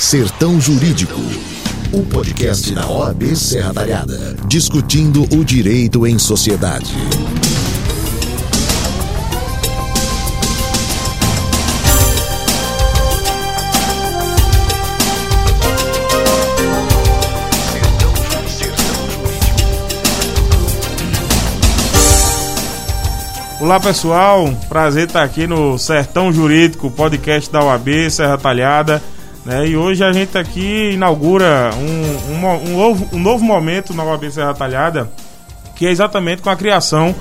Sertão Jurídico. O podcast da OAB Serra Talhada. Discutindo o direito em sociedade. Olá pessoal, prazer estar aqui no Sertão Jurídico, podcast da UAB Serra Talhada. Né? E hoje a gente aqui inaugura um, um, um, novo, um novo momento na UAB Serra Talhada, que é exatamente com a criação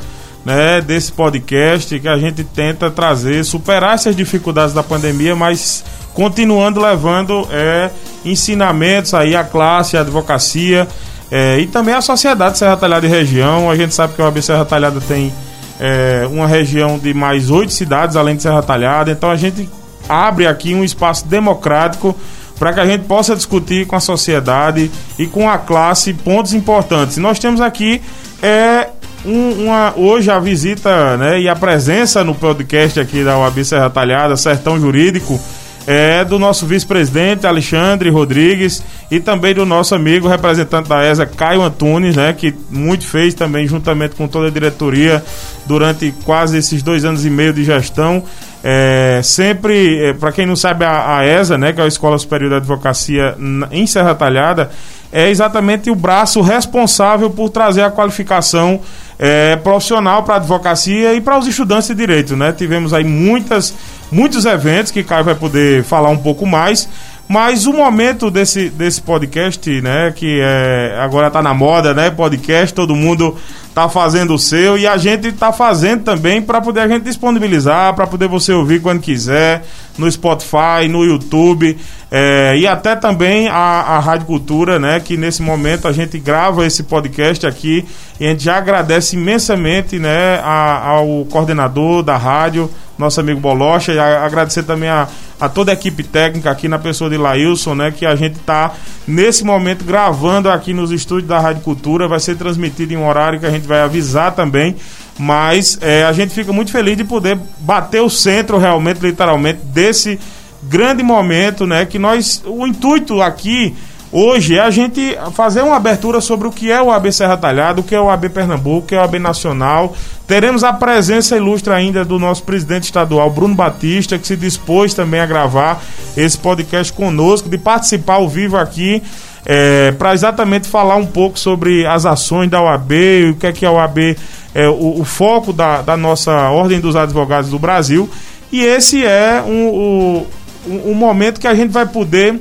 né, desse podcast que a gente tenta trazer, superar essas dificuldades da pandemia, mas continuando levando é, ensinamentos aí à classe, à advocacia é, e também à sociedade Serra Talhada e região. A gente sabe que a UAB Serra Talhada tem é, uma região de mais oito cidades, além de Serra Talhada. Então a gente abre aqui um espaço democrático para que a gente possa discutir com a sociedade e com a classe pontos importantes. nós temos aqui é, um, uma, hoje a visita né, e a presença no podcast aqui da UAB Serra Talhada, Sertão Jurídico, é do nosso vice-presidente Alexandre Rodrigues e também do nosso amigo representante da ESA, Caio Antunes, né, que muito fez também juntamente com toda a diretoria durante quase esses dois anos e meio de gestão. É, sempre, é, para quem não sabe, a, a, ESA, né, que é a Escola Superior da Advocacia em Serra Talhada, é exatamente o braço responsável por trazer a qualificação é, profissional para a advocacia e para os estudantes de direito. Né? Tivemos aí muitas, muitos eventos que Caio vai poder falar um pouco mais. Mas o momento desse, desse podcast, né, que é, agora está na moda, né, podcast, todo mundo tá fazendo o seu e a gente tá fazendo também para poder a gente disponibilizar, para poder você ouvir quando quiser, no Spotify, no YouTube é, e até também a, a Rádio Cultura, né? Que nesse momento a gente grava esse podcast aqui e a gente já agradece imensamente, né, a, ao coordenador da rádio, nosso amigo Bolocha, e a, agradecer também a, a toda a equipe técnica aqui na pessoa de Lailson, né, que a gente está nesse momento gravando aqui nos estúdios da Rádio Cultura, vai ser transmitido em um horário que a gente vai avisar também, mas é, a gente fica muito feliz de poder bater o centro realmente, literalmente, desse grande momento, né, que nós, o intuito aqui Hoje é a gente fazer uma abertura sobre o que é o AB Serra Talhada, o que é o AB Pernambuco, o que é o AB Nacional. Teremos a presença ilustre ainda do nosso presidente estadual, Bruno Batista, que se dispôs também a gravar esse podcast conosco, de participar ao vivo aqui. É, para exatamente falar um pouco sobre as ações da OAB, o que é que a OAB, é, o, o foco da, da, nossa Ordem dos Advogados do Brasil. E esse é um, um, um momento que a gente vai poder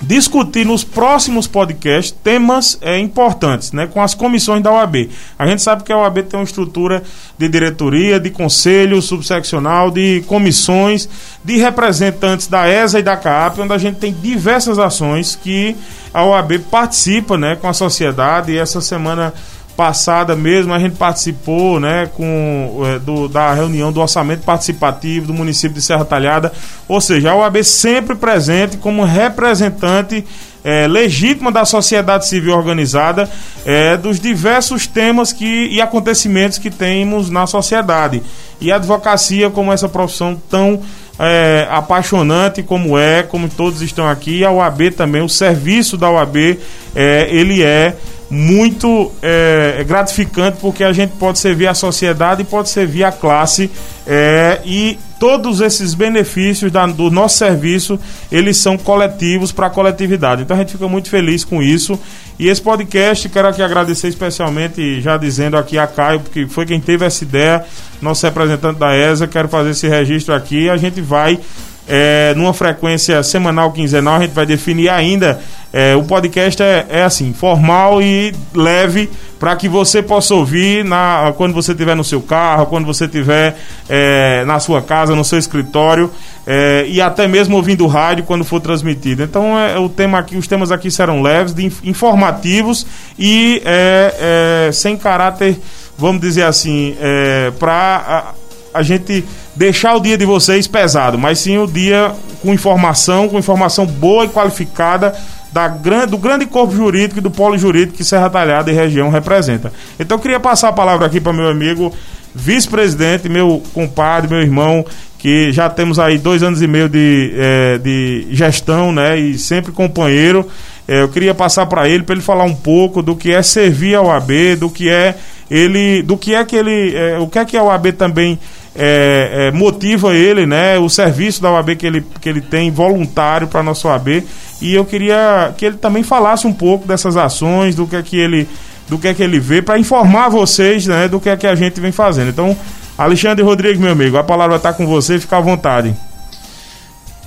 discutir nos próximos podcasts temas é, importantes, né, com as comissões da OAB. A gente sabe que a OAB tem uma estrutura de diretoria, de conselho subseccional, de comissões, de representantes da ESA e da CAP, onde a gente tem diversas ações que a OAB participa, né, com a sociedade. E essa semana passada mesmo a gente participou né, com, é, do, da reunião do orçamento participativo do município de Serra Talhada, ou seja, a OAB sempre presente como representante é, legítima da sociedade civil organizada é, dos diversos temas que, e acontecimentos que temos na sociedade. E a advocacia, como essa profissão tão é, apaixonante como é, como todos estão aqui, a OAB também, o serviço da OAB, é, ele é muito é, é, gratificante porque a gente pode servir a sociedade e pode servir a classe é, e todos esses benefícios da, do nosso serviço eles são coletivos para a coletividade. Então a gente fica muito feliz com isso. E esse podcast quero aqui agradecer especialmente já dizendo aqui a Caio porque foi quem teve essa ideia nosso representante da ESA. Quero fazer esse registro aqui a gente vai é, numa frequência semanal, quinzenal, a gente vai definir ainda. É, o podcast é, é assim, formal e leve para que você possa ouvir na, quando você estiver no seu carro, quando você estiver é, na sua casa, no seu escritório é, e até mesmo ouvindo rádio quando for transmitido. Então é, o tema aqui, os temas aqui serão leves, de, informativos e é, sem caráter, vamos dizer assim, para a, gente deixar o dia de vocês pesado, mas sim o dia com informação, com informação boa e qualificada da, do grande corpo jurídico e do polo jurídico que Serra Talhada e região representa. Então eu queria passar a palavra aqui para meu amigo vice-presidente, meu compadre, meu irmão, que já temos aí dois anos e meio de, é, de gestão, né? E sempre companheiro. É, eu queria passar para ele, para ele falar um pouco do que é servir ao AB, do que é ele, do que é que ele, é, o que é que a OAB também é, é, motiva ele, né? O serviço da OAB que ele, que ele tem voluntário para a nossa OAB. E eu queria que ele também falasse um pouco dessas ações, do que é que ele, do que é que ele vê, para informar vocês, né? Do que é que a gente vem fazendo. Então, Alexandre Rodrigues, meu amigo, a palavra está com você, fica à vontade.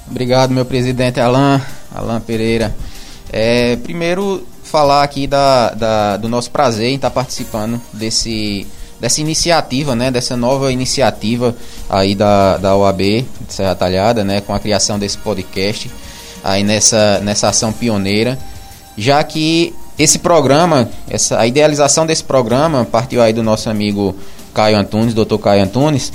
Obrigado, meu presidente Alain, Alain Pereira. É, primeiro, falar aqui da, da, do nosso prazer em estar participando desse, dessa iniciativa, né, dessa nova iniciativa aí da, da OAB de Serra Talhada, né, com a criação desse podcast, aí nessa, nessa ação pioneira, já que esse programa, essa, a idealização desse programa partiu aí do nosso amigo Caio Antunes, doutor Caio Antunes,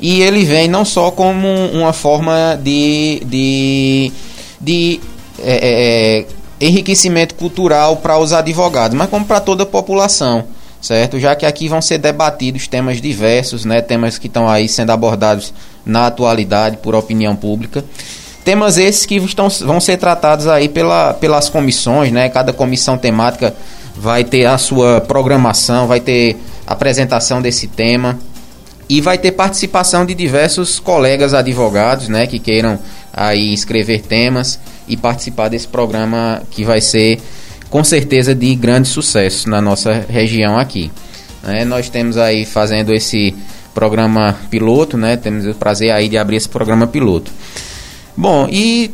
e ele vem não só como uma forma de, de, de é, é, enriquecimento cultural para os advogados, mas como para toda a população, certo? Já que aqui vão ser debatidos temas diversos, né? temas que estão aí sendo abordados na atualidade por opinião pública. Temas esses que estão, vão ser tratados aí pela, pelas comissões, né? Cada comissão temática vai ter a sua programação, vai ter apresentação desse tema e vai ter participação de diversos colegas advogados, né, que queiram aí escrever temas e participar desse programa que vai ser com certeza de grande sucesso na nossa região aqui. Né, nós temos aí fazendo esse programa piloto, né, temos o prazer aí de abrir esse programa piloto. Bom, e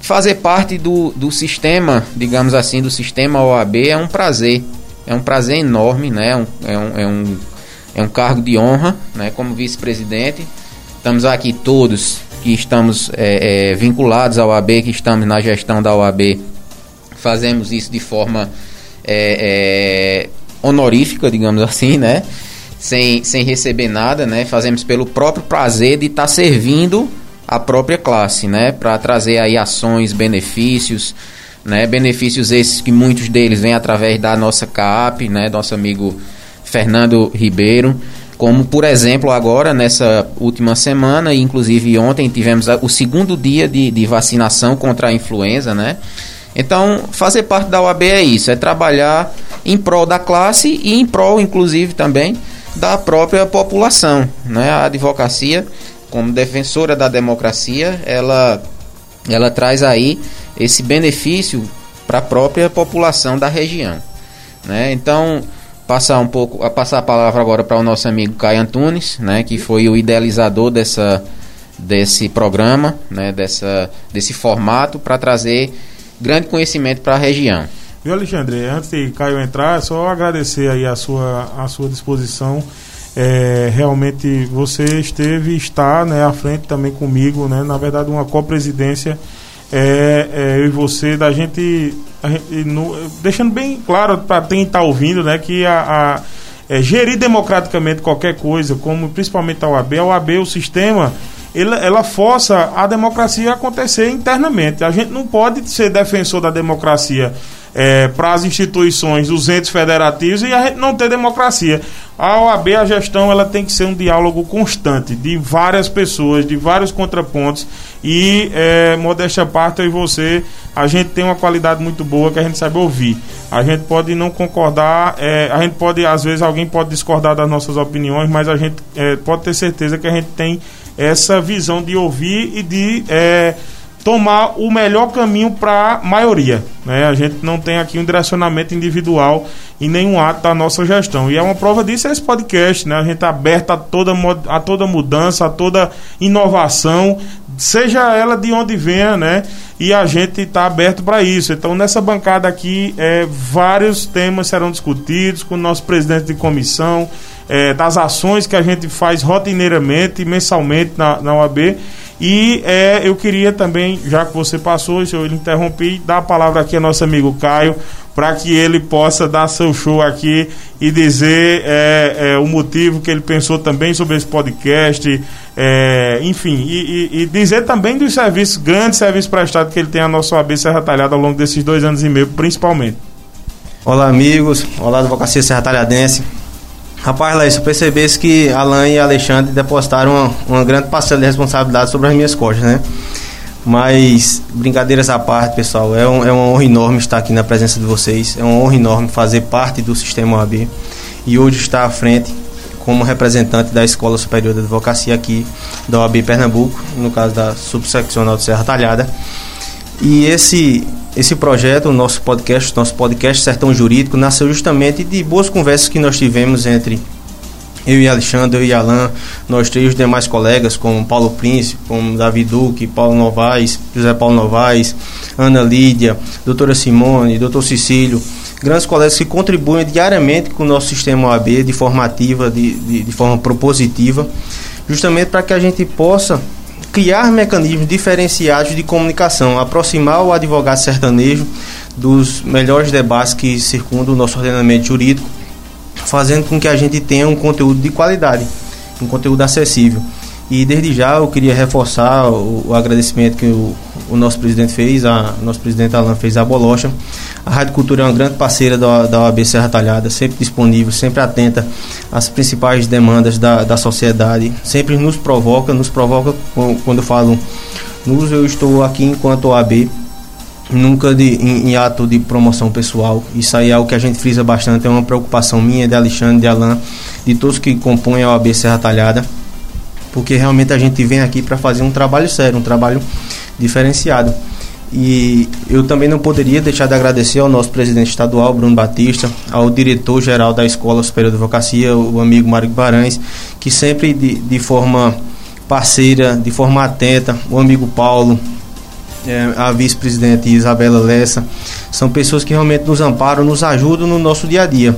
fazer parte do, do sistema, digamos assim, do sistema OAB é um prazer é um prazer enorme, né? É um, é um, é um, é um cargo de honra, né? Como vice-presidente. Estamos aqui todos que estamos é, é, vinculados ao AB, que estamos na gestão da OAB, fazemos isso de forma é, é, honorífica, digamos assim, né? Sem, sem receber nada, né? Fazemos pelo próprio prazer de estar tá servindo a própria classe, né? Para trazer aí ações, benefícios, né? Benefícios esses que muitos deles vêm através da nossa CAP, né? Nosso amigo Fernando Ribeiro. Como, por exemplo, agora, nessa última semana, e inclusive ontem, tivemos o segundo dia de, de vacinação contra a influenza, né? Então, fazer parte da OAB é isso, é trabalhar em prol da classe e em prol, inclusive, também da própria população. Né? A advocacia, como defensora da democracia, ela, ela traz aí esse benefício para a própria população da região. Né? Então, passar um pouco, a passar a palavra agora para o nosso amigo Caio Antunes, né, que foi o idealizador dessa, desse programa, né, dessa, desse formato para trazer grande conhecimento para a região. Viu, Alexandre? Antes de Caio entrar, é só agradecer aí a sua, a sua disposição. É, realmente você esteve está né, à frente também comigo, né, na verdade uma copresidência presidência é, é, eu e você, da gente, gente no, deixando bem claro para quem está ouvindo, né, que a, a é, gerir democraticamente qualquer coisa, como principalmente a OAB, a OAB, o sistema, ela, ela força a democracia a acontecer internamente. A gente não pode ser defensor da democracia é, para as instituições, os entes federativos e a gente não ter democracia. A OAB, a gestão, ela tem que ser um diálogo constante de várias pessoas, de vários contrapontos e, é, modéstia à parte, eu e você, a gente tem uma qualidade muito boa que a gente sabe ouvir. A gente pode não concordar, é, a gente pode, às vezes, alguém pode discordar das nossas opiniões, mas a gente é, pode ter certeza que a gente tem essa visão de ouvir e de é, tomar o melhor caminho para a maioria. Né? A gente não tem aqui um direcionamento individual em nenhum ato da nossa gestão. E é uma prova disso é esse podcast. Né? A gente está aberto a toda, a toda mudança, a toda inovação, seja ela de onde venha, né? E a gente está aberto para isso. Então, nessa bancada aqui, é, vários temas serão discutidos com o nosso presidente de comissão, é, das ações que a gente faz rotineiramente, mensalmente na, na OAB e é, eu queria também, já que você passou, eu interrompi, dar a palavra aqui ao nosso amigo Caio, para que ele possa dar seu show aqui e dizer é, é, o motivo que ele pensou também sobre esse podcast, é, enfim, e, e, e, dizer também dos serviços, grandes serviços prestados que ele tem a nossa OAB Serra Talhada ao longo desses dois anos e meio, principalmente. Olá, amigos. Olá, Advocacia Serra Talhadense. Rapaz, Laís, eu percebesse que Alan e Alexandre depositaram uma, uma grande parcela de responsabilidade sobre as minhas costas, né? Mas, brincadeiras à parte, pessoal, é, um, é uma honra enorme estar aqui na presença de vocês. É uma honra enorme fazer parte do sistema OAB e hoje estar à frente como representante da Escola Superior de Advocacia aqui da OAB Pernambuco, no caso da Subseccional de Serra Talhada. E esse esse projeto, o nosso podcast, nosso podcast Sertão Jurídico, nasceu justamente de boas conversas que nós tivemos entre eu e Alexandre, eu e Alan, nós três os demais colegas, como Paulo Príncipe, como Davi Duque, Paulo Novaes, José Paulo Novaes, Ana Lídia, doutora Simone, doutor Cecílio, grandes colegas que contribuem diariamente com o nosso sistema OAB de formativa, de, de, de forma propositiva, justamente para que a gente possa criar mecanismos diferenciados de comunicação, aproximar o advogado sertanejo dos melhores debates que circundam o nosso ordenamento jurídico, fazendo com que a gente tenha um conteúdo de qualidade, um conteúdo acessível. E desde já eu queria reforçar o, o agradecimento que o, o, nosso presidente fez, a nosso presidente Alan fez a Bolocha. A Rádio Cultura é uma grande parceira da, da OAB Serra Talhada, sempre disponível, sempre atenta às principais demandas da, da sociedade, sempre nos provoca, nos provoca quando eu falo nos, eu estou aqui enquanto OAB, nunca de, em, em, ato de promoção pessoal. Isso aí é algo que a gente frisa bastante, é uma preocupação minha, de Alexandre, de Alan, de todos que compõem a OAB Serra Talhada porque realmente a gente vem aqui para fazer um trabalho sério, um trabalho diferenciado. E eu também não poderia deixar de agradecer ao nosso presidente estadual, Bruno Batista, ao diretor-geral da Escola Superior de Advocacia, o amigo Mário Guimarães, que sempre de, de forma parceira, de forma atenta, o amigo Paulo, é, a vice-presidente Isabela Lessa, são pessoas que realmente nos amparam, nos ajudam no nosso dia a dia.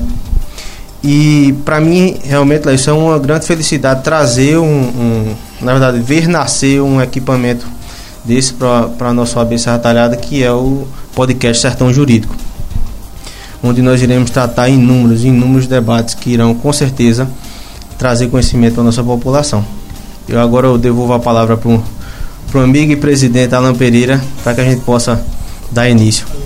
E para mim, realmente, isso é uma grande felicidade trazer um, um, na verdade, ver nascer um equipamento desse para a nossa OAB Serra Talhada, que é o podcast Sertão Jurídico, onde nós iremos tratar inúmeros, inúmeros debates que irão, com certeza, trazer conhecimento à nossa população. Eu agora eu devolvo a palavra para o amigo e presidente Alan Pereira, para que a gente possa dar início.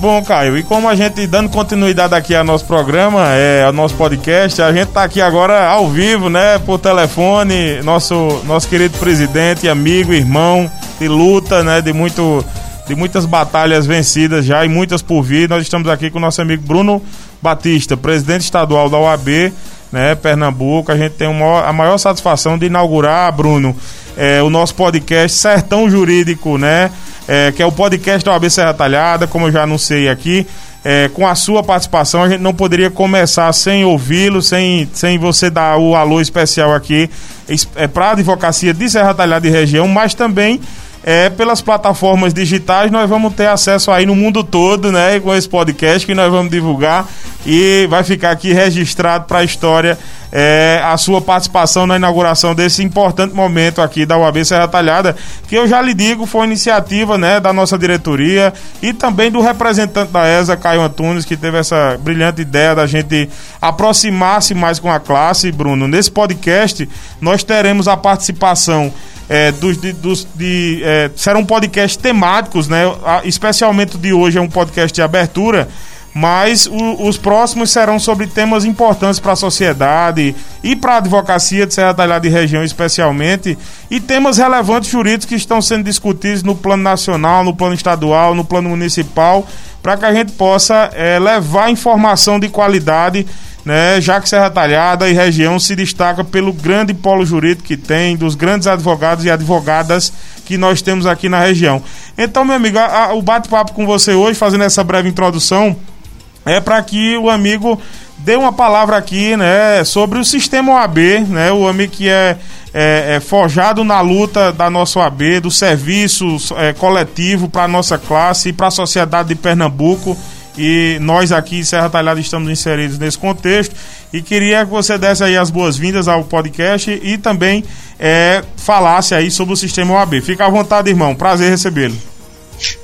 Bom, Caio, e como a gente dando continuidade aqui ao nosso programa, é, ao nosso podcast, a gente está aqui agora ao vivo, né, por telefone, nosso, nosso querido presidente, amigo, irmão, de luta, né, de muito de muitas batalhas vencidas já e muitas por vir. Nós estamos aqui com o nosso amigo Bruno Batista, presidente estadual da OAB, né, Pernambuco. A gente tem uma, a maior satisfação de inaugurar, Bruno, é, o nosso podcast Sertão Jurídico, né? é, que é o podcast da OAB Serra Talhada, como eu já anunciei aqui. É, com a sua participação, a gente não poderia começar sem ouvi-lo, sem, sem você dar o alô especial aqui é, para a advocacia de Serra Talhada e região, mas também é, pelas plataformas digitais, nós vamos ter acesso aí no mundo todo, né? Com esse podcast que nós vamos divulgar e vai ficar aqui registrado para a história é, a sua participação na inauguração desse importante momento aqui da UAB Serra Talhada, que eu já lhe digo, foi iniciativa né, da nossa diretoria e também do representante da ESA, Caio Antunes, que teve essa brilhante ideia da gente aproximar-se mais com a classe, Bruno. Nesse podcast, nós teremos a participação é, dos, de, dos, de, é, serão podcasts temáticos, né? Especialmente de hoje é um podcast de abertura, mas o, os próximos serão sobre temas importantes para a sociedade e para a advocacia de Serra Talhada e região especialmente, e temas relevantes jurídicos que estão sendo discutidos no plano nacional, no plano estadual, no plano municipal, para que a gente possa é, levar informação de qualidade né, já que Serra Talhada e região se destaca pelo grande polo jurídico que tem, dos grandes advogados e advogadas que nós temos aqui na região. Então, meu amigo, a, a, o bate-papo com você hoje, fazendo essa breve introdução, é para que o amigo dê uma palavra aqui, né, sobre o sistema OAB, né, o amigo que é, é, é forjado na luta da nossa OAB, do serviço é, coletivo para a nossa classe e para a sociedade de Pernambuco e nós aqui em Serra Talhada estamos inseridos nesse contexto e queria que você desse aí as boas-vindas ao podcast e também é, falasse aí sobre o sistema OAB. Fica à vontade, irmão. Prazer recebê-lo.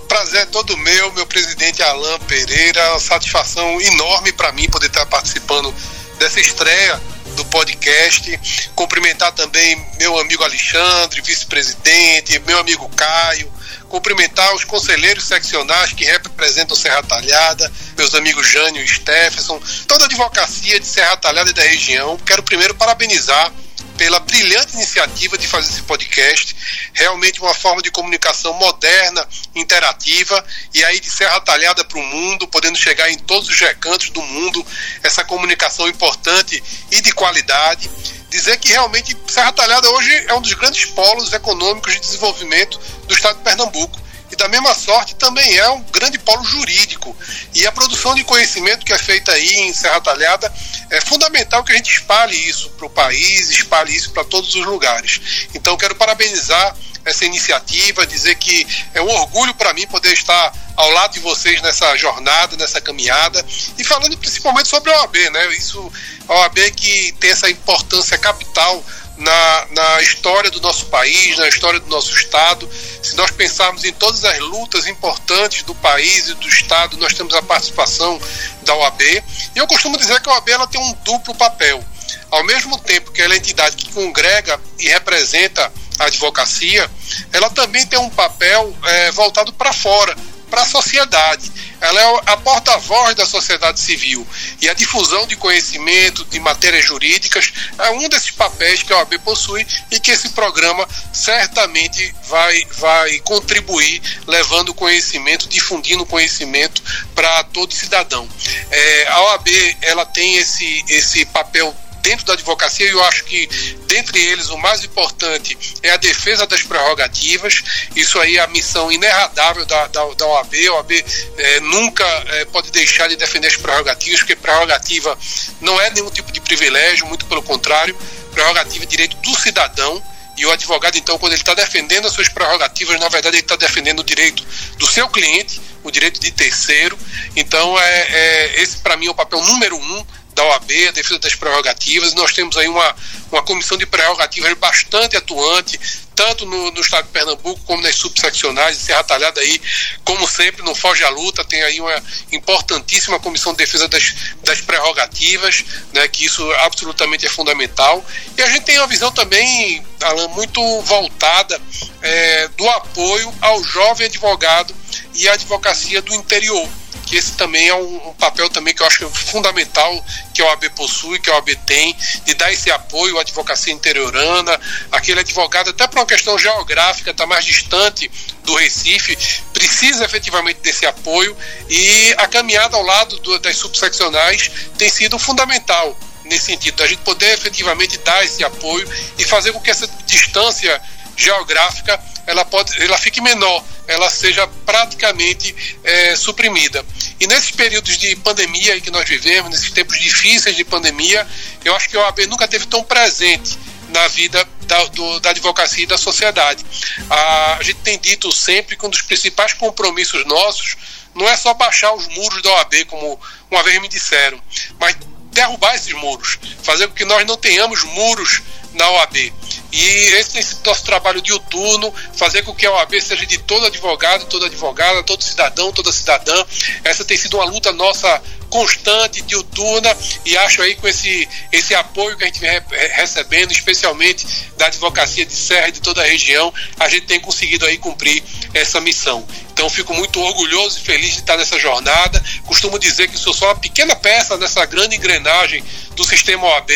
Prazer é todo meu, meu presidente Alain Pereira. Satisfação enorme para mim poder estar participando dessa estreia do podcast. Cumprimentar também meu amigo Alexandre, vice-presidente, meu amigo Caio. Cumprimentar os conselheiros seccionais que representam Serra Talhada, meus amigos Jânio e Stephenson, toda a advocacia de Serra Talhada e da região. Quero primeiro parabenizar pela brilhante iniciativa de fazer esse podcast. Realmente uma forma de comunicação moderna, interativa, e aí de Serra Talhada para o mundo, podendo chegar em todos os recantos do mundo, essa comunicação importante e de qualidade. Dizer que realmente Serra Talhada hoje é um dos grandes polos econômicos de desenvolvimento do estado de Pernambuco e da mesma sorte também é um grande polo jurídico. E a produção de conhecimento que é feita aí em Serra Talhada é fundamental que a gente espalhe isso para o país, espalhe isso para todos os lugares. Então quero parabenizar essa iniciativa, dizer que é um orgulho para mim poder estar ao lado de vocês nessa jornada, nessa caminhada e falando principalmente sobre a OAB, né? Isso, a OAB que tem essa importância capital na, na história do nosso país, na história do nosso Estado. Se nós pensarmos em todas as lutas importantes do país e do Estado, nós temos a participação da OAB. E eu costumo dizer que a OAB ela tem um duplo papel. Ao mesmo tempo que ela é a entidade que congrega e representa a advocacia, ela também tem um papel é, voltado para fora, para a sociedade. Ela é a porta-voz da sociedade civil. E a difusão de conhecimento, de matérias jurídicas, é um desses papéis que a OAB possui e que esse programa certamente vai, vai contribuir, levando conhecimento, difundindo conhecimento para todo cidadão. É, a OAB ela tem esse, esse papel dentro da advocacia, eu acho que dentre eles o mais importante é a defesa das prerrogativas. Isso aí é a missão inerradável da, da, da OAB. A OAB é, nunca é, pode deixar de defender as prerrogativas, porque prerrogativa não é nenhum tipo de privilégio, muito pelo contrário, prerrogativa é direito do cidadão. E o advogado, então, quando ele está defendendo as suas prerrogativas, na verdade, ele está defendendo o direito do seu cliente, o direito de terceiro. Então, é, é esse, para mim, é o papel número um da OAB, a defesa das prerrogativas. Nós temos aí uma, uma comissão de prerrogativas bastante atuante, tanto no, no estado de Pernambuco como nas subseccionais, Serra Talhada aí, como sempre, não foge à luta, tem aí uma importantíssima comissão de defesa das, das prerrogativas, né, que isso absolutamente é fundamental. E a gente tem uma visão também, Alan, muito voltada é, do apoio ao jovem advogado e à advocacia do interior que esse também é um, um, papel também que eu acho fundamental que a OAB possui, que a OAB tem, de dar esse apoio à advocacia interiorana, aquele advogado, até por uma questão geográfica, está mais distante do Recife, precisa efetivamente desse apoio e a caminhada ao lado do, das subseccionais tem sido fundamental nesse sentido, a gente poder efetivamente dar esse apoio e fazer com que essa distância geográfica ela pode ela fique menor ela seja praticamente é, suprimida. E nesses períodos de pandemia que nós vivemos, nesses tempos difíceis de pandemia, eu acho que a OAB nunca teve tão presente na vida da, do, da advocacia e da sociedade. A, a gente tem dito sempre que um dos principais compromissos nossos não é só baixar os muros da OAB, como uma vez me disseram, mas derrubar esses muros, fazer com que nós não tenhamos muros na OAB. E esse nosso trabalho diuturno, fazer com que a OAB seja de todo advogado, toda advogada, todo cidadão, toda cidadã. Essa tem sido uma luta nossa constante, diuturna, e acho aí com esse, esse apoio que a gente vem recebendo, especialmente da advocacia de Serra e de toda a região, a gente tem conseguido aí cumprir essa missão. Então fico muito orgulhoso e feliz de estar nessa jornada. Costumo dizer que sou só uma pequena peça dessa grande engrenagem do sistema OAB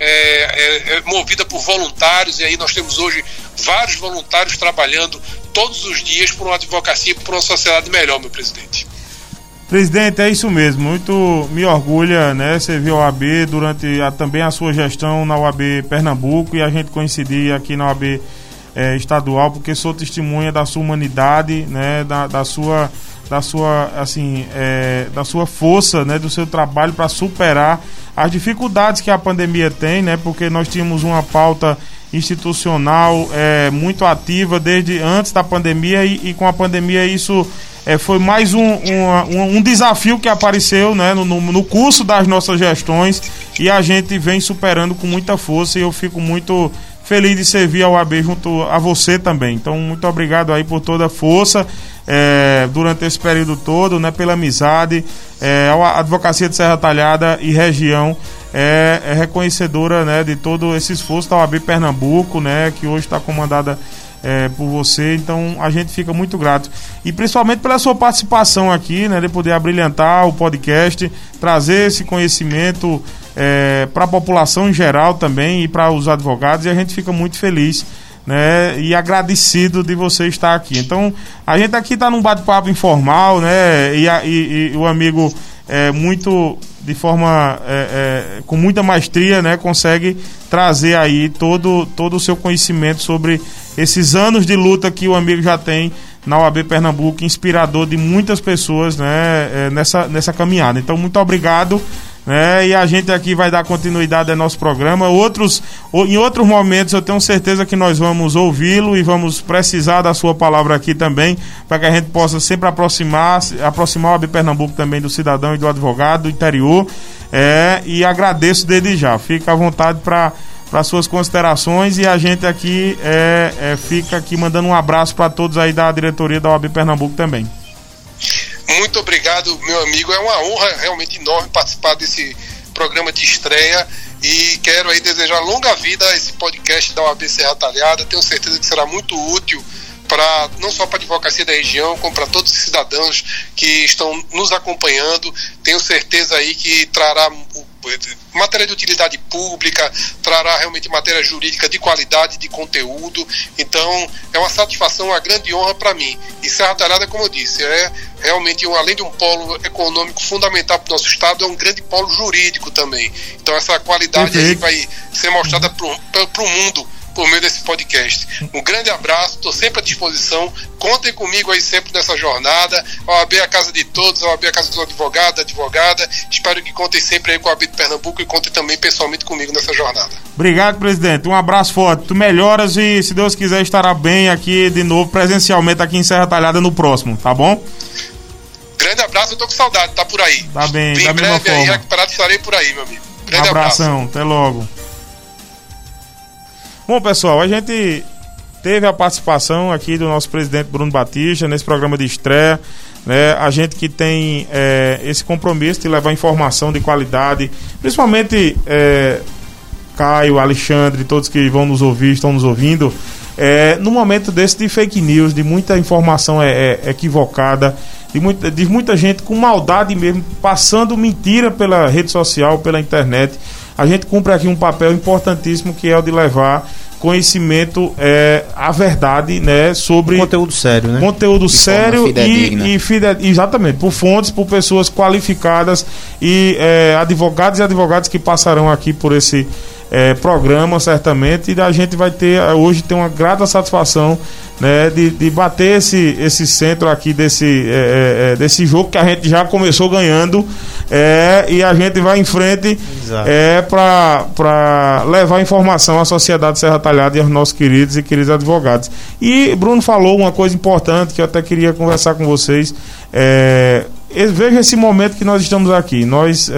é, é, é movida por voluntários, e aí nós temos hoje vários voluntários trabalhando todos os dias por uma advocacia, por uma sociedade melhor, meu presidente. Presidente, é isso mesmo. Muito me orgulha, né? Você viu a OAB durante a, também a sua gestão na OAB Pernambuco e a gente coincidir aqui na OAB é, estadual, porque sou testemunha da sua humanidade, né? Da, da sua da sua assim é, da sua força né do seu trabalho para superar as dificuldades que a pandemia tem né porque nós tínhamos uma pauta institucional é, muito ativa desde antes da pandemia e, e com a pandemia isso é, foi mais um, um, um, desafio que apareceu né, no, no curso das nossas gestões e a gente vem superando com muita força e eu fico muito feliz de servir ao AB junto a você também. Então, muito obrigado aí por toda a força é, durante esse período todo, né, pela amizade. É, a Advocacia de Serra Talhada e região é, é reconhecedora né, de todo esse esforço da OAB Pernambuco, né, que hoje está comandada é, por você. Então a gente fica muito grato. E principalmente pela sua participação aqui, né? De poder abrilhantar o podcast, trazer esse conhecimento é, para a população em geral também e para os advogados. E a gente fica muito feliz. Né, e agradecido de você estar aqui. Então, a gente aqui está num bate-papo informal, né? E, e, e o amigo é, muito de forma é, é, com muita maestria, né, consegue trazer aí todo, todo o seu conhecimento sobre esses anos de luta que o amigo já tem na OAB Pernambuco, inspirador de muitas pessoas né, é, nessa, nessa caminhada. Então, muito obrigado. Né, e a gente aqui vai dar continuidade ao nosso programa. Outros, em outros momentos, eu tenho certeza que nós vamos ouvi-lo e vamos precisar da sua palavra aqui também, para que a gente possa sempre aproximar, aproximar o AB Pernambuco também do cidadão e do advogado do interior. É, e agradeço desde já. Fica à vontade para para suas considerações e a gente aqui é, é, fica aqui mandando um abraço para todos aí da diretoria da OAB Pernambuco também. Muito obrigado, meu amigo. É uma honra realmente enorme participar desse programa de estreia e quero aí desejar longa vida a esse podcast da OAB Serra Talhada. Tenho certeza que será muito útil para não só para a advocacia da região, como para todos os cidadãos que estão nos acompanhando. Tenho certeza aí que trará matéria de utilidade pública, trará realmente matéria jurídica de qualidade, de conteúdo. Então, é uma satisfação, uma grande honra para mim. E Serra Talhada, como eu disse, é realmente, um, além de um polo econômico fundamental para o nosso Estado, é um grande polo jurídico também. Então, essa qualidade aí vai ser mostrada para o mundo por meio desse podcast. Um grande abraço, estou sempre à disposição. Contem comigo aí sempre nessa jornada. A OAB é a casa de todos, a OAB é a casa do advogado, da advogada. Espero que contem sempre aí com a OAB de Pernambuco e contem também pessoalmente comigo nessa jornada. Obrigado, presidente. Um abraço forte. Tu melhoras e, se Deus quiser, estará bem aqui de novo, presencialmente aqui em Serra Talhada no próximo, tá bom? Grande abraço, eu tô com saudade, tá por aí. Tá bem, em da breve mesma aí, forma. recuperado, estarei por aí, meu amigo. Grande um abração, abraço. até logo. Bom, pessoal, a gente teve a participação aqui do nosso presidente Bruno Batista nesse programa de estreia. Né? A gente que tem é, esse compromisso de levar informação de qualidade, principalmente é, Caio, Alexandre, todos que vão nos ouvir, estão nos ouvindo, é, no momento desse de fake news, de muita informação é, é, equivocada, de muita, de muita gente com maldade mesmo, passando mentira pela rede social, pela internet. A gente cumpre aqui um papel importantíssimo que é o de levar conhecimento é, a verdade né sobre conteúdo sério, né? conteúdo De sério e, e fide- exatamente por fontes por pessoas qualificadas e é, advogados e advogadas que passarão aqui por esse é, programa certamente e a gente vai ter é, hoje tem uma grata satisfação né, de, de bater esse, esse centro aqui desse, é, é, desse jogo que a gente já começou ganhando e a gente vai em frente Exato. é, para levar informação à sociedade Serra Talhada e aos nossos queridos e queridos advogados. E Bruno falou uma coisa importante que eu até queria conversar com vocês. Veja esse momento que nós estamos aqui. Nós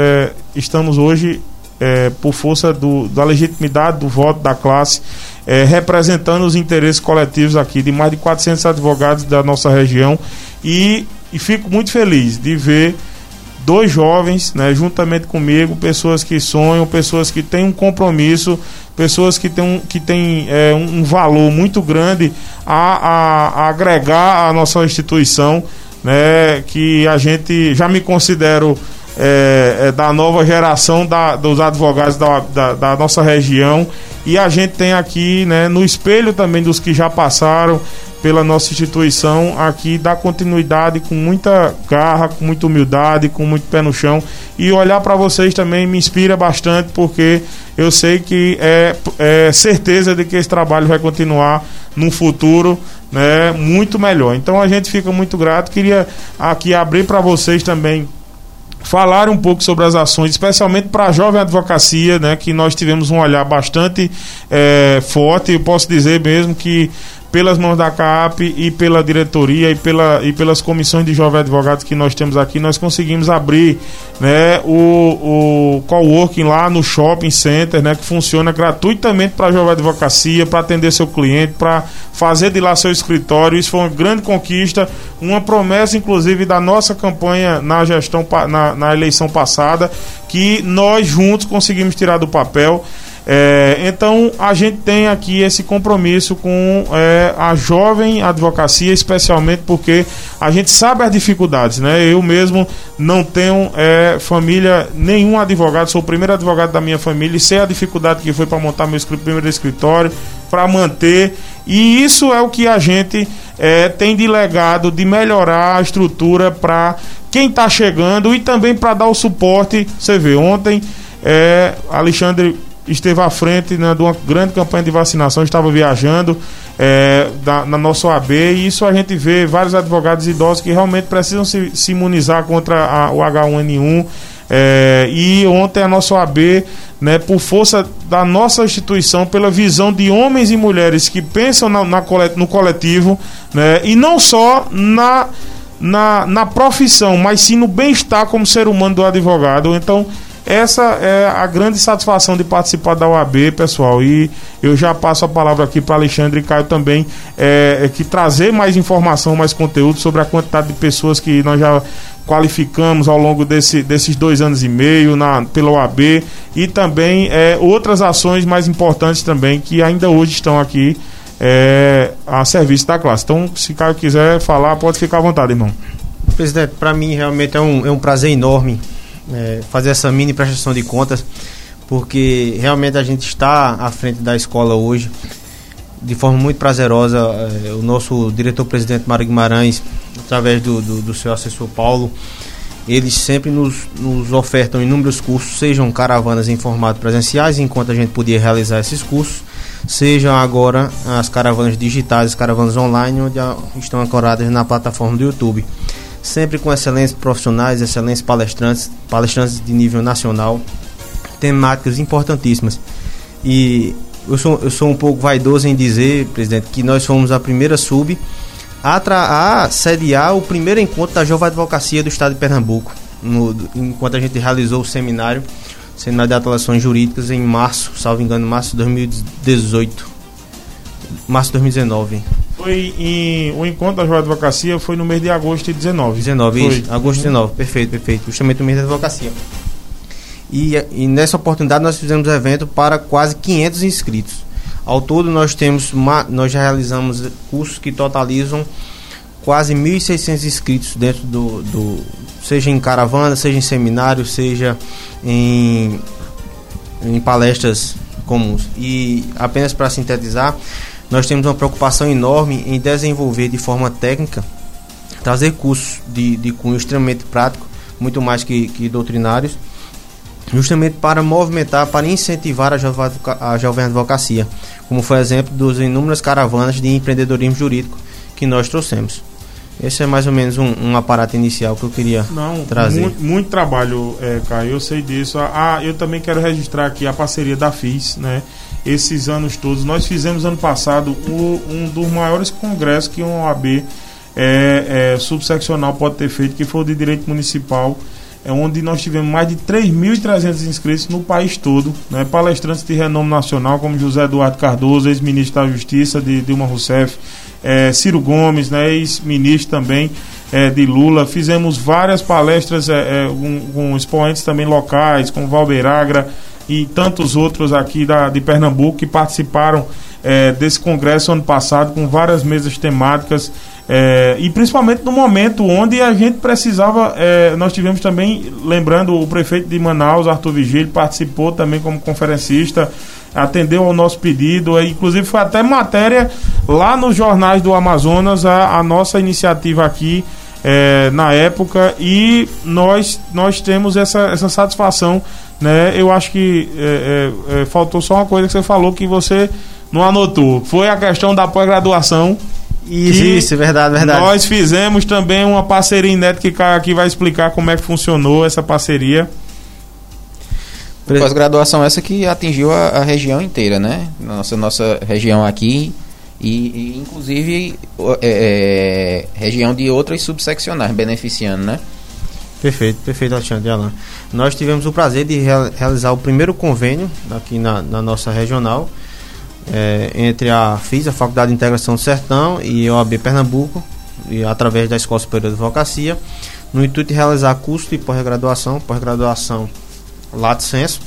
estamos hoje, é, por força do, da legitimidade do voto da classe, é, representando os interesses coletivos aqui de mais de 400 advogados da nossa região. E, e fico muito feliz de ver dois jovens, né, juntamente comigo, pessoas que sonham, pessoas que têm um compromisso, pessoas que têm um, que têm, é, um valor muito grande a, a- a agregar à nossa instituição, né, que a gente já me considero é, é, da nova geração da, dos advogados da, da, da nossa região e a gente tem aqui né, no espelho também dos que já passaram pela nossa instituição aqui dar continuidade com muita garra, com muita humildade, com muito pé no chão e olhar para vocês também me inspira bastante porque eu sei que é, é certeza de que esse trabalho vai continuar no futuro né, muito melhor. Então a gente fica muito grato. Queria aqui abrir para vocês também falar um pouco sobre as ações, especialmente para a jovem advocacia, né, que nós tivemos um olhar bastante eh, forte. Eu posso dizer mesmo que pelas mãos da CAP e pela diretoria e, pela, e pelas comissões de jovens advogados que nós temos aqui, nós conseguimos abrir né, o, o coworking lá no shopping center, né, que funciona gratuitamente para a jovem advocacia, para atender seu cliente, para fazer de lá seu escritório. Isso foi uma grande conquista, uma promessa, inclusive, da nossa campanha na gestão, na, na eleição passada, que nós juntos conseguimos tirar do papel. É, então a gente tem aqui esse compromisso com é, a jovem advocacia, especialmente porque a gente sabe as dificuldades, né? Eu mesmo não tenho é, família, nenhum advogado, sou o primeiro advogado da minha família e sei a dificuldade que foi para montar meu primeiro escritório, para manter, e isso é o que a gente é, tem de legado de melhorar a estrutura para quem está chegando e também para dar o suporte. Você vê, ontem é, Alexandre esteve à frente né, de uma grande campanha de vacinação, estava viajando é, da, na nossa OAB e isso a gente vê vários advogados idosos que realmente precisam se, se imunizar contra a, o H1N1. É, e ontem a nossa OAB, né, por força da nossa instituição, pela visão de homens e mulheres que pensam na, na no coletivo, né, e não só na, na, na profissão, mas sim no bem-estar como ser humano do advogado. Então, essa é a grande satisfação de participar da UAB, pessoal. E eu já passo a palavra aqui para Alexandre e Caio também, é, é, que trazer mais informação, mais conteúdo sobre a quantidade de pessoas que nós já qualificamos ao longo desse, desses dois anos e meio na, pela UAB e também é, outras ações mais importantes também que ainda hoje estão aqui é, a serviço da classe. Então, se Caio quiser falar, pode ficar à vontade, irmão. Presidente, para mim realmente é um, é um prazer enorme é, fazer essa mini prestação de contas, porque realmente a gente está à frente da escola hoje de forma muito prazerosa. É, o nosso diretor-presidente Mário Guimarães, através do, do, do, seu assessor Paulo, eles sempre nos, nos ofertam inúmeros cursos, sejam caravanas em formato presenciais, enquanto a gente podia realizar esses cursos, sejam agora as caravanas digitais, as caravanas online, onde estão ancoradas na plataforma do YouTube sempre com excelentes profissionais, excelentes palestrantes, palestrantes de nível nacional, temáticas importantíssimas. E eu sou, eu sou um pouco vaidoso em dizer, presidente, que nós fomos a primeira sub a, a sediar o primeiro encontro da Jovem Advocacia do Estado de Pernambuco, no, enquanto a gente realizou o seminário, seminário de atuações jurídicas em março, salvo engano, março de 2018, março de 2019. Foi em. O encontro da Jovem Advocacia foi no mês de agosto de 19. 19, foi. isso. Agosto de 19, perfeito, perfeito. Justamente o mês da advocacia. E, e nessa oportunidade nós fizemos evento para quase 500 inscritos. Ao todo nós temos nós já realizamos cursos que totalizam quase 1.600 inscritos dentro do, do seja em caravana, seja em seminário, seja em, em palestras comuns. E apenas para sintetizar, nós temos uma preocupação enorme em desenvolver de forma técnica, trazer cursos de, de cunho extremamente prático, muito mais que, que doutrinários, justamente para movimentar, para incentivar a jovem, a jovem advocacia, como foi exemplo dos inúmeras caravanas de empreendedorismo jurídico que nós trouxemos. Esse é mais ou menos um, um aparato inicial que eu queria Não, trazer. Muito, muito trabalho, é, Caio, eu sei disso. Ah, eu também quero registrar aqui a parceria da FIS, né? Esses anos todos. Nós fizemos ano passado o, um dos maiores congressos que uma OAB é, é, subseccional pode ter feito, que foi o de Direito Municipal, é onde nós tivemos mais de 3.300 inscritos no país todo, né? palestrantes de renome nacional, como José Eduardo Cardoso, ex-ministro da Justiça de Dilma Rousseff, é, Ciro Gomes, né? ex-ministro também é, de Lula. Fizemos várias palestras é, é com, com expoentes também locais, com Valber Agra, e tantos outros aqui da, de Pernambuco que participaram é, desse congresso ano passado com várias mesas temáticas é, e principalmente no momento onde a gente precisava, é, nós tivemos também, lembrando, o prefeito de Manaus, Arthur Vigílio, participou também como conferencista, atendeu ao nosso pedido, é, inclusive foi até matéria lá nos jornais do Amazonas, a, a nossa iniciativa aqui é, na época e nós, nós temos essa, essa satisfação né? Eu acho que é, é, é, faltou só uma coisa que você falou que você não anotou. Foi a questão da pós-graduação. Isso, isso, verdade, verdade. Nós fizemos também uma parceria inédita que aqui vai explicar como é que funcionou essa parceria. Pós-graduação essa que atingiu a, a, região inteira, né? Nossa, nossa região aqui e, e inclusive é, é, região de outras subseccionais beneficiando, né? Perfeito, perfeito, Alexandre Alan. Nós tivemos o prazer de realizar o primeiro convênio aqui na, na nossa regional é, entre a FIS, a Faculdade de Integração do Sertão, e a OAB Pernambuco, e através da Escola Superior de Advocacia, no intuito de realizar curso de pós-graduação, pós-graduação Lato Senso.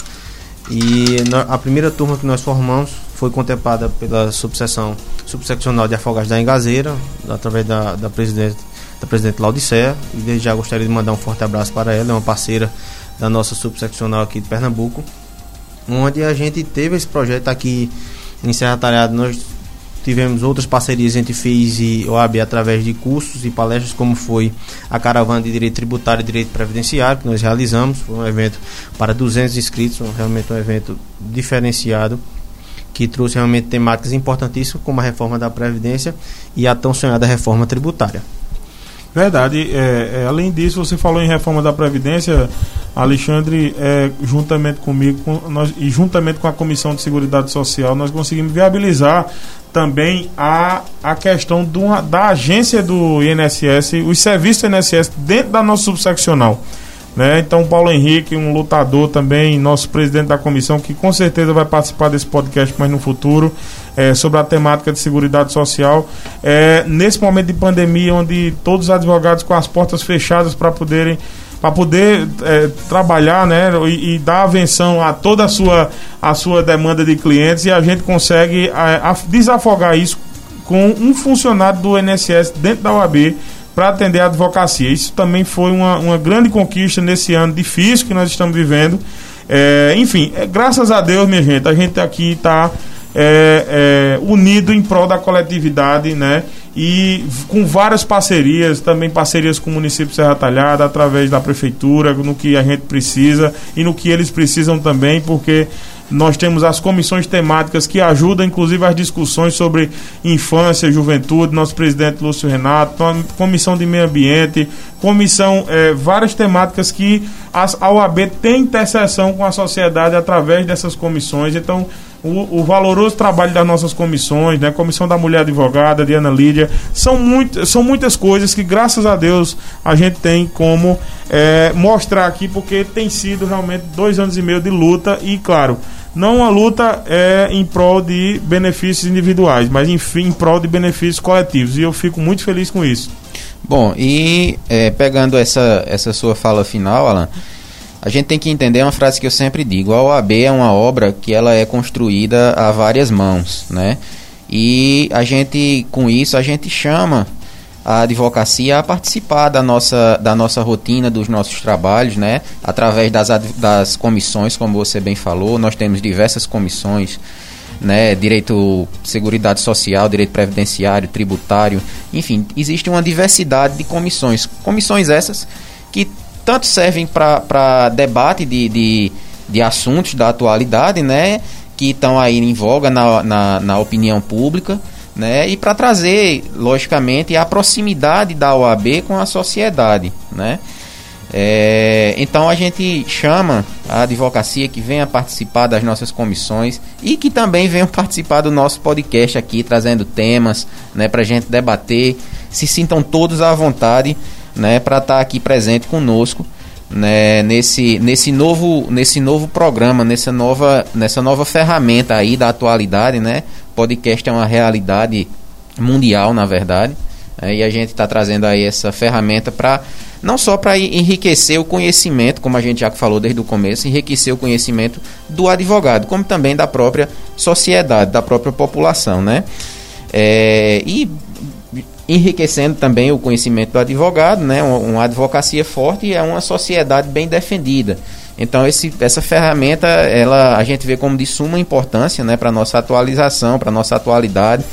E a primeira turma que nós formamos foi contemplada pela subseção subseccional de afogados da Engazeira, através da, da presidente da presidente Laudicea, e desde já gostaria de mandar um forte abraço para ela, é uma parceira da nossa subseccional aqui de Pernambuco, onde a gente teve esse projeto aqui em Serra Talhada, nós tivemos outras parcerias entre FIS e OAB através de cursos e palestras, como foi a Caravana de Direito Tributário e Direito Previdenciário, que nós realizamos, foi um evento para 200 inscritos, realmente um evento diferenciado, que trouxe realmente temáticas importantíssimas, como a reforma da Previdência e a tão sonhada reforma tributária. Verdade. É, é, além disso, você falou em reforma da Previdência, Alexandre, é, juntamente comigo com, nós, e juntamente com a Comissão de Seguridade Social, nós conseguimos viabilizar também a, a questão da agência do INSS, os serviços do INSS dentro da nossa subseccional. Né? Então, Paulo Henrique, um lutador também, nosso presidente da comissão, que com certeza vai participar desse podcast mais no futuro, é, sobre a temática de segurança social. É, nesse momento de pandemia, onde todos os advogados com as portas fechadas para poderem para poder é, trabalhar né, e, e, dar avenção a toda a sua, a sua demanda de clientes e a gente consegue a, a desafogar isso com um funcionário do INSS dentro da OAB para atender a advocacia. Isso também foi uma, uma grande conquista nesse ano difícil que nós estamos vivendo. É, enfim, é, graças a Deus, minha gente, a gente aqui está é, é, unido em prol da coletividade, né? E com várias parcerias, também parcerias com o município de Serra Talhada, através da prefeitura, no que a gente precisa e no que eles precisam também, porque nós temos as comissões temáticas que ajudam, inclusive, as discussões sobre infância, juventude. Nosso presidente Lúcio Renato, comissão de meio ambiente, comissão, é, várias temáticas que a OAB tem interseção com a sociedade através dessas comissões. Então, o, o, valoroso trabalho das nossas comissões, né? Comissão da Mulher Advogada, Diana Lídia, são, muito, são muitas coisas que, graças a Deus, a gente tem como é, mostrar aqui, porque tem sido realmente dois anos e meio de luta e, claro, não uma luta é em prol de benefícios individuais, mas enfim, em prol de benefícios coletivos. E eu fico muito feliz com isso. Bom, e é, pegando essa, essa sua fala final, Alan, a gente tem que entender uma frase que eu sempre digo: a OAB é uma obra que ela é construída a várias mãos, né? E a gente, com isso, a gente chama a advocacia a participar da nossa, da nossa rotina, dos nossos trabalhos, né? Através das, das comissões, como você bem falou, nós temos diversas comissões, né? Direito, Seguridade Social, Direito Previdenciário, Tributário, enfim, existe uma diversidade de comissões. Comissões essas que tanto servem para debate de, de, de assuntos da atualidade, né? Que estão aí em voga na, na, na opinião pública, né? E para trazer, logicamente, a proximidade da OAB com a sociedade, né? É, então a gente chama a advocacia que venha participar das nossas comissões e que também venham participar do nosso podcast aqui, trazendo temas né, para a gente debater. Se sintam todos à vontade né, para estar tá aqui presente conosco né, nesse, nesse, novo, nesse novo programa, nessa nova, nessa nova ferramenta aí da atualidade, né? Podcast é uma realidade mundial, na verdade, né, e a gente está trazendo aí essa ferramenta para não só para enriquecer o conhecimento, como a gente já falou desde o começo, enriquecer o conhecimento do advogado, como também da própria sociedade, da própria população, né? É, e enriquecendo também o conhecimento do advogado, né? Uma, advocacia forte é uma sociedade bem defendida. Então esse, essa ferramenta, ela a gente vê como de suma importância, né, para nossa atualização, para nossa atualidade,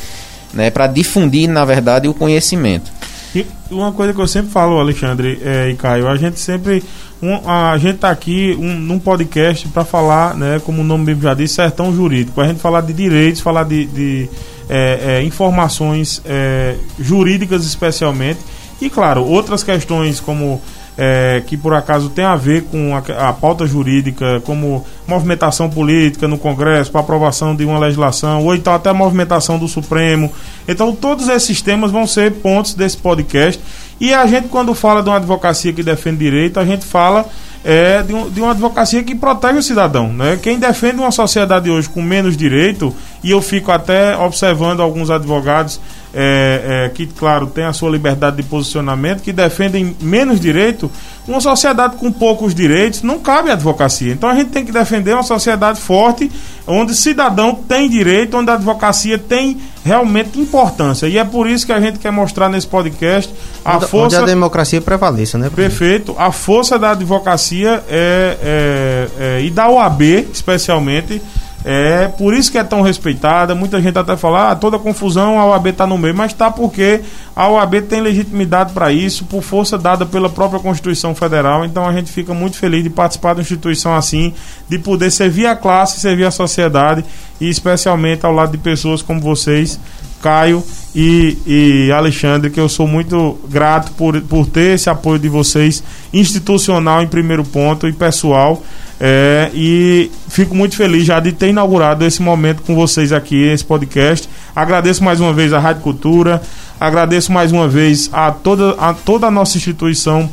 né, para difundir na verdade o conhecimento. E uma coisa que eu sempre falo, Alexandre é, e Caio, a gente sempre um, a gente está aqui um, num podcast para falar, né, como o nome mesmo já diz, sertão jurídico. A gente falar de direitos, falar de, de é, é, informações é, jurídicas especialmente. E claro, outras questões como é, que por acaso tem a ver com a, a, pauta jurídica, como movimentação política no Congresso para aprovação de uma legislação, ou então até a movimentação do Supremo. Então, todos esses temas vão ser pontos desse podcast. E a gente, quando fala de uma advocacia que defende direito, a gente fala é, de, um, de, uma advocacia que protege o cidadão. Né? Quem defende uma sociedade hoje com menos direito, e eu fico até observando alguns advogados é, é, que, claro, têm a sua liberdade de posicionamento, que defendem menos direito, uma sociedade com poucos direitos não cabe a advocacia. Então a gente tem que defender uma sociedade forte, onde cidadão tem direito, onde a advocacia tem realmente importância. E é por isso que a gente quer mostrar nesse podcast a onde, força. Onde a democracia prevaleça, né? Perfeito. A força da advocacia é, é, é, e da OAB, especialmente é por isso que é tão respeitada. Muita gente até fala, ah, toda confusão a OAB está no meio, mas está porque a OAB tem legitimidade para isso, por força dada pela própria Constituição Federal. Então a gente fica muito feliz de participar de uma instituição assim, de poder servir a classe, servir a sociedade e especialmente ao lado de pessoas como vocês, Caio e, e Alexandre, que eu sou muito grato por, por ter esse apoio de vocês, institucional em primeiro ponto e pessoal. É, e fico muito feliz já de ter inaugurado esse momento com vocês aqui, esse podcast. Agradeço mais uma vez a Rádio Cultura, agradeço mais uma vez a toda a, toda a nossa instituição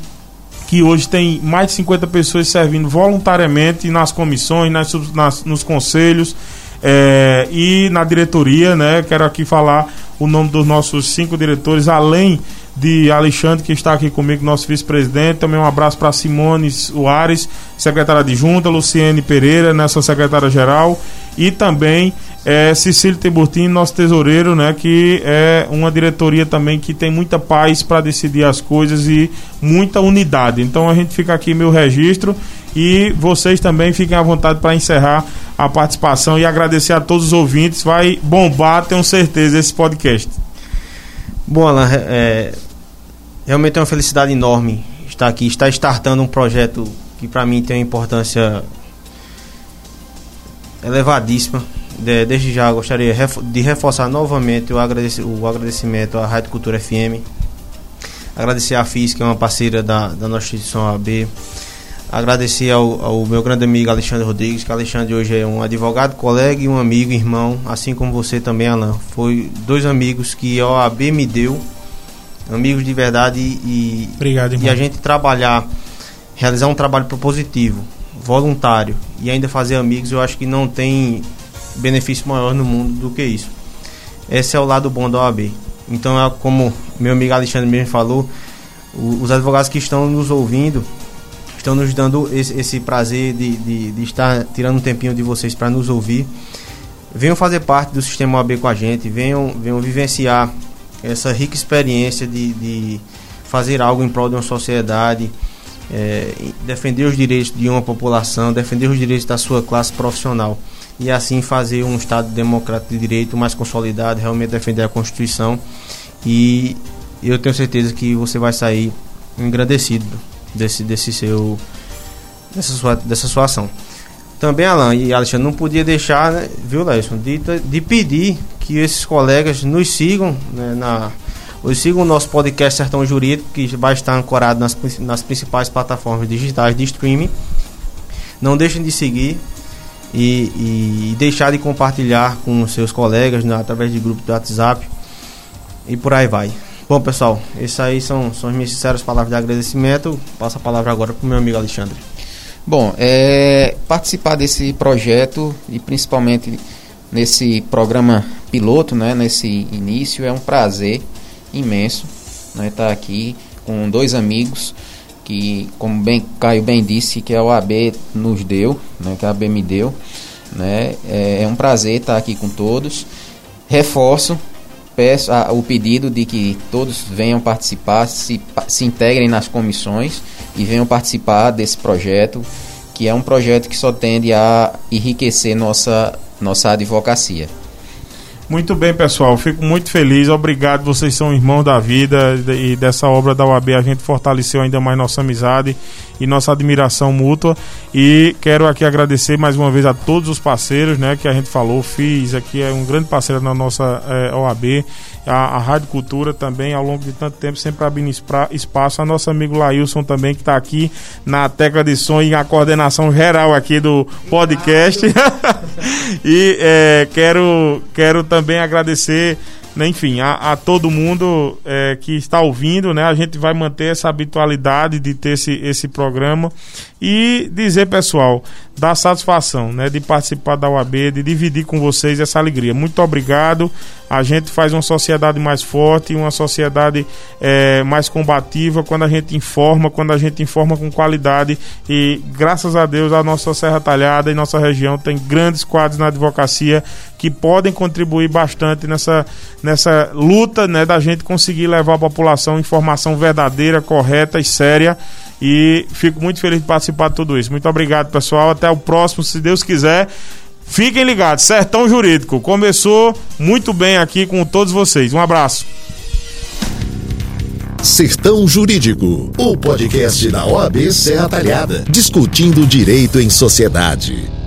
que hoje tem mais de 50 pessoas servindo voluntariamente nas comissões, nas, nas nos conselhos é, e na diretoria, né? Quero aqui falar o nome dos nossos cinco diretores, além de Alexandre, que está aqui comigo, nosso vice-presidente. Também um abraço para Simone Soares, secretária adjunta, Luciene Pereira, nossa secretária-geral, e também é, Cecílio nosso tesoureiro, né, que é uma diretoria também que tem muita paz para decidir as coisas e muita unidade. Então a gente fica aqui meu registro e vocês também fiquem à vontade para encerrar a participação e agradecer a todos os ouvintes. Vai bombar, tenho certeza, esse podcast. Bom, Alan, é, realmente é uma felicidade enorme estar aqui, estar startando um projeto que para mim tem uma importância elevadíssima. De, desde já gostaria de reforçar novamente o, o agradecimento à Rádio Cultura FM, agradecer à FIS, que é uma parceira da, da nossa instituição AB, agradecer ao, ao, meu grande amigo Alexandre Rodrigues, que Alexandre hoje é um advogado, colega e um amigo, irmão, assim como você também, Alan. Foi dois amigos que a OAB me deu amigos de verdade e, Obrigado, e a gente trabalhar, realizar um trabalho propositivo, voluntário e ainda fazer amigos, eu acho que não tem benefício maior no mundo do que isso. Esse é o lado bom da OAB. Então, é como meu amigo Alexandre mesmo falou, os advogados que estão nos ouvindo estão nos dando esse, esse prazer de, de, de, estar tirando um tempinho de vocês para nos ouvir. Venham fazer parte do sistema OAB com a gente, venham, venham vivenciar essa rica experiência de, de fazer algo em prol de uma sociedade, é, defender os direitos de uma população, defender os direitos da sua classe profissional e assim fazer um Estado democrático de direito mais consolidado, realmente defender a Constituição e eu tenho certeza que você vai sair engrandecido desse, desse seu dessa sua, dessa sua ação. Também, Alan e Alexandre, não podia deixar, né, viu, Leison, de, de pedir que esses colegas nos sigam né, na. Sigam o nosso podcast Sertão Jurídico, que vai estar ancorado nas, nas principais plataformas digitais de streaming. Não deixem de seguir e, e deixar de compartilhar com seus colegas né, através de grupo do WhatsApp e por aí vai. Bom, pessoal, essas aí são, são as minhas sinceras palavras de agradecimento. Passo a palavra agora para o meu amigo Alexandre. Bom, é, participar desse projeto e principalmente nesse programa piloto, né, nesse início, é um prazer imenso né, estar tá aqui com dois amigos que, como bem Caio bem disse, que a OAB nos deu, né, que a OAB me deu. Né, é, é um prazer estar aqui com todos. Reforço peço a, o pedido de que todos venham participar, se, se integrem nas comissões e venham participar desse projeto, que é um projeto que só tende a enriquecer nossa nossa advocacia. Muito bem, pessoal. Fico muito feliz. Obrigado. Vocês são irmãos da vida e dessa obra da UAB a gente fortaleceu ainda mais nossa amizade e nossa admiração mútua. E quero aqui agradecer mais uma vez a todos os parceiros, né, que a gente falou. Fiz aqui é um grande parceiro na nossa é, OAB a, a Rádio Cultura também, ao longo de tanto tempo, sempre abrindo espaço. A nosso amigo Lailson também, que está aqui na tecla de som e a coordenação geral aqui do podcast. e é, quero, quero também agradecer enfim, a, a, todo mundo é, que está ouvindo, né? A gente vai manter essa habitualidade de ter esse, esse programa e dizer, pessoal, da satisfação, né, de participar da UAB, de dividir com vocês essa alegria. Muito obrigado. A gente faz uma sociedade mais forte, uma sociedade é, mais combativa quando a gente informa, quando a gente informa com qualidade e graças a Deus a nossa Serra Talhada e nossa região tem grandes quadros na advocacia que podem contribuir bastante nessa, nessa luta, né, da gente conseguir levar a população informação verdadeira, correta e séria e fico muito feliz de participar de tudo isso. Muito obrigado, pessoal. Até o próximo, se Deus quiser. Fiquem ligados, Sertão Jurídico começou muito bem aqui com todos vocês. Um abraço. Sertão Jurídico, o podcast da OAB Serra Talhada, discutindo direito em sociedade.